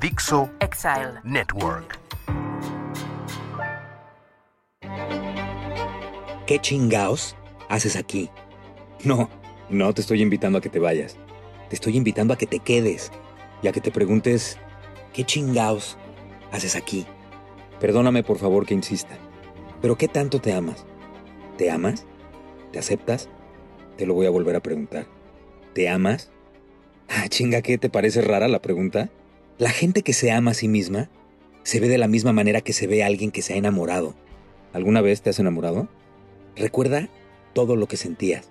Dixo Exile. Network. ¿Qué chingaos haces aquí? No, no te estoy invitando a que te vayas. Te estoy invitando a que te quedes y a que te preguntes, ¿qué chingaos haces aquí? Perdóname por favor que insista, pero ¿qué tanto te amas? ¿Te amas? ¿Te aceptas? Te lo voy a volver a preguntar. ¿Te amas? Ah, chinga, ¿qué te parece rara la pregunta? La gente que se ama a sí misma se ve de la misma manera que se ve a alguien que se ha enamorado. ¿Alguna vez te has enamorado? Recuerda todo lo que sentías.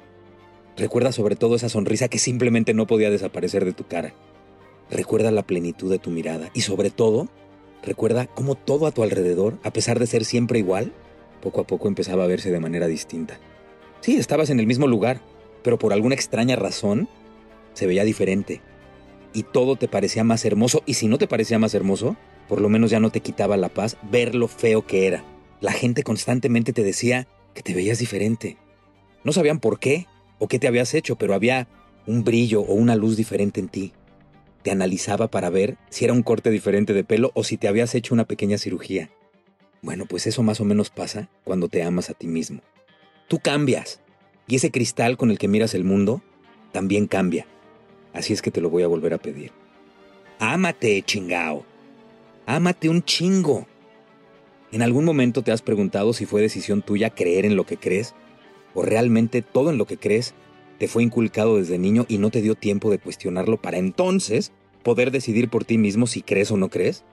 Recuerda sobre todo esa sonrisa que simplemente no podía desaparecer de tu cara. Recuerda la plenitud de tu mirada y sobre todo, recuerda cómo todo a tu alrededor, a pesar de ser siempre igual, poco a poco empezaba a verse de manera distinta. Sí, estabas en el mismo lugar, pero por alguna extraña razón se veía diferente. Y todo te parecía más hermoso, y si no te parecía más hermoso, por lo menos ya no te quitaba la paz ver lo feo que era. La gente constantemente te decía que te veías diferente. No sabían por qué o qué te habías hecho, pero había un brillo o una luz diferente en ti. Te analizaba para ver si era un corte diferente de pelo o si te habías hecho una pequeña cirugía. Bueno, pues eso más o menos pasa cuando te amas a ti mismo. Tú cambias. Y ese cristal con el que miras el mundo también cambia. Así es que te lo voy a volver a pedir. Ámate, chingao. Ámate un chingo. ¿En algún momento te has preguntado si fue decisión tuya creer en lo que crees? ¿O realmente todo en lo que crees te fue inculcado desde niño y no te dio tiempo de cuestionarlo para entonces poder decidir por ti mismo si crees o no crees?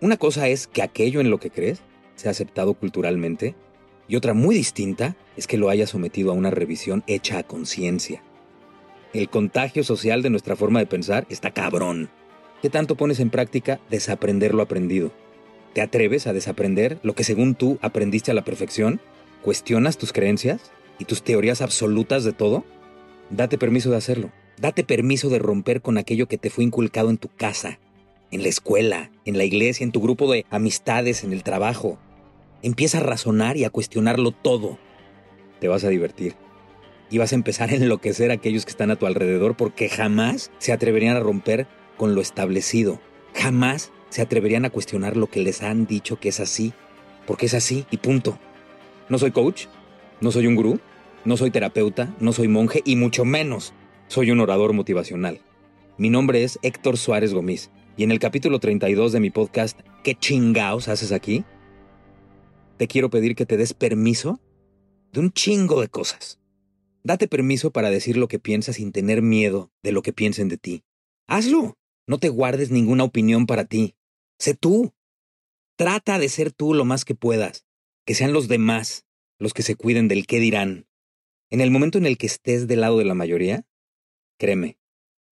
Una cosa es que aquello en lo que crees sea aceptado culturalmente y otra muy distinta es que lo hayas sometido a una revisión hecha a conciencia. El contagio social de nuestra forma de pensar está cabrón. ¿Qué tanto pones en práctica desaprender lo aprendido? ¿Te atreves a desaprender lo que según tú aprendiste a la perfección? ¿Cuestionas tus creencias y tus teorías absolutas de todo? Date permiso de hacerlo. Date permiso de romper con aquello que te fue inculcado en tu casa, en la escuela, en la iglesia, en tu grupo de amistades, en el trabajo. Empieza a razonar y a cuestionarlo todo. Te vas a divertir. Y vas a empezar a enloquecer a aquellos que están a tu alrededor porque jamás se atreverían a romper con lo establecido. Jamás se atreverían a cuestionar lo que les han dicho que es así, porque es así y punto. No soy coach, no soy un gurú, no soy terapeuta, no soy monje y mucho menos soy un orador motivacional. Mi nombre es Héctor Suárez Gómez y en el capítulo 32 de mi podcast ¿Qué chingaos haces aquí? Te quiero pedir que te des permiso de un chingo de cosas. Date permiso para decir lo que piensas sin tener miedo de lo que piensen de ti. Hazlo. No te guardes ninguna opinión para ti. Sé tú. Trata de ser tú lo más que puedas. Que sean los demás los que se cuiden del qué dirán. En el momento en el que estés del lado de la mayoría, créeme,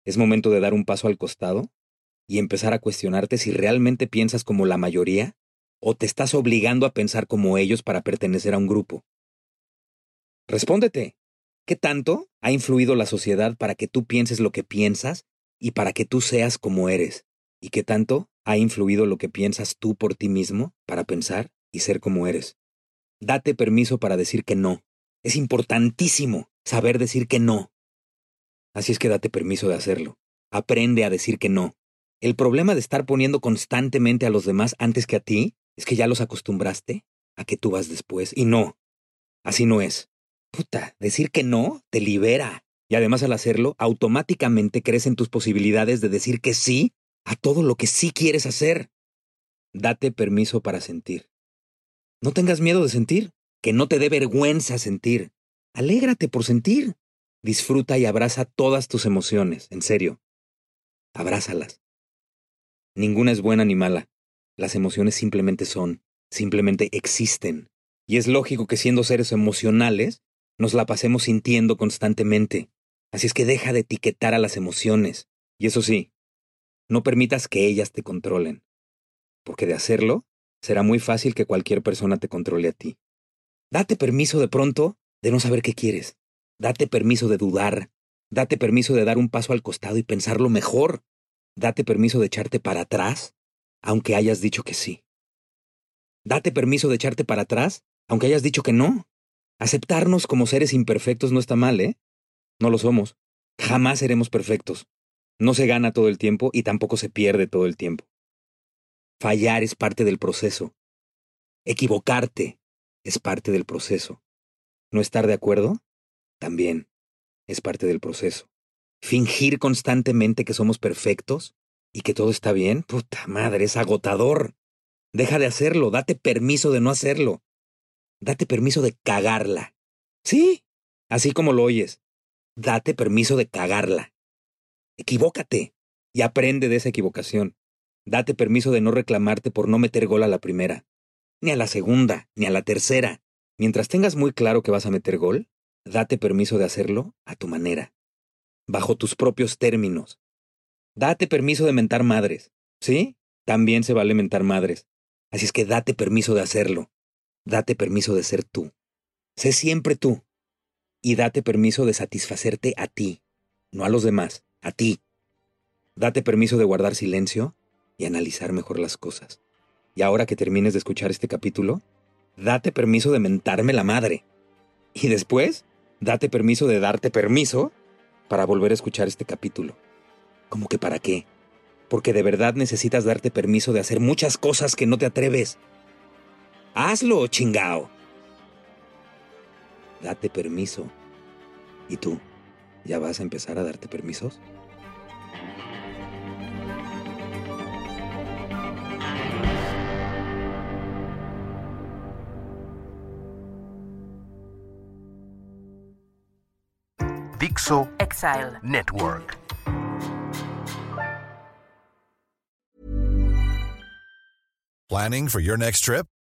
es momento de dar un paso al costado y empezar a cuestionarte si realmente piensas como la mayoría o te estás obligando a pensar como ellos para pertenecer a un grupo. Respóndete, ¿qué tanto ha influido la sociedad para que tú pienses lo que piensas y para que tú seas como eres? ¿Y qué tanto ha influido lo que piensas tú por ti mismo para pensar y ser como eres? Date permiso para decir que no. Es importantísimo saber decir que no. Así es que date permiso de hacerlo. Aprende a decir que no. El problema de estar poniendo constantemente a los demás antes que a ti es que ya los acostumbraste a que tú vas después. Y no. Así no es. Puta, decir que no te libera. Y además al hacerlo, automáticamente crecen tus posibilidades de decir que sí a todo lo que sí quieres hacer. Date permiso para sentir. No tengas miedo de sentir, que no te dé vergüenza sentir. Alégrate por sentir. Disfruta y abraza todas tus emociones, en serio. Abrázalas. Ninguna es buena ni mala. Las emociones simplemente son, simplemente existen. Y es lógico que siendo seres emocionales, nos la pasemos sintiendo constantemente. Así es que deja de etiquetar a las emociones. Y eso sí, no permitas que ellas te controlen, porque de hacerlo, será muy fácil que cualquier persona te controle a ti. Date permiso de pronto de no saber qué quieres. Date permiso de dudar. Date permiso de dar un paso al costado y pensarlo mejor. Date permiso de echarte para atrás, aunque hayas dicho que sí. Date permiso de echarte para atrás, aunque hayas dicho que no. Aceptarnos como seres imperfectos no está mal, ¿eh? No lo somos. Jamás seremos perfectos. No se gana todo el tiempo y tampoco se pierde todo el tiempo. Fallar es parte del proceso. Equivocarte es parte del proceso. No estar de acuerdo también es parte del proceso. Fingir constantemente que somos perfectos y que todo está bien, puta madre, es agotador. Deja de hacerlo, date permiso de no hacerlo. Date permiso de cagarla. Sí, así como lo oyes. Date permiso de cagarla. Equivócate y aprende de esa equivocación. Date permiso de no reclamarte por no meter gol a la primera, ni a la segunda, ni a la tercera. Mientras tengas muy claro que vas a meter gol, date permiso de hacerlo a tu manera, bajo tus propios términos. Date permiso de mentar madres, ¿sí? También se vale mentar madres. Así es que date permiso de hacerlo. Date permiso de ser tú. Sé siempre tú. Y date permiso de satisfacerte a ti, no a los demás a ti. Date permiso de guardar silencio y analizar mejor las cosas. Y ahora que termines de escuchar este capítulo, date permiso de mentarme la madre. Y después, date permiso de darte permiso para volver a escuchar este capítulo. ¿Cómo que para qué? Porque de verdad necesitas darte permiso de hacer muchas cosas que no te atreves. Hazlo, chingao. Date permiso. ¿Y tú? ¿Ya vas a empezar a darte permisos? Dixo Exile. Network. Planning for your next trip?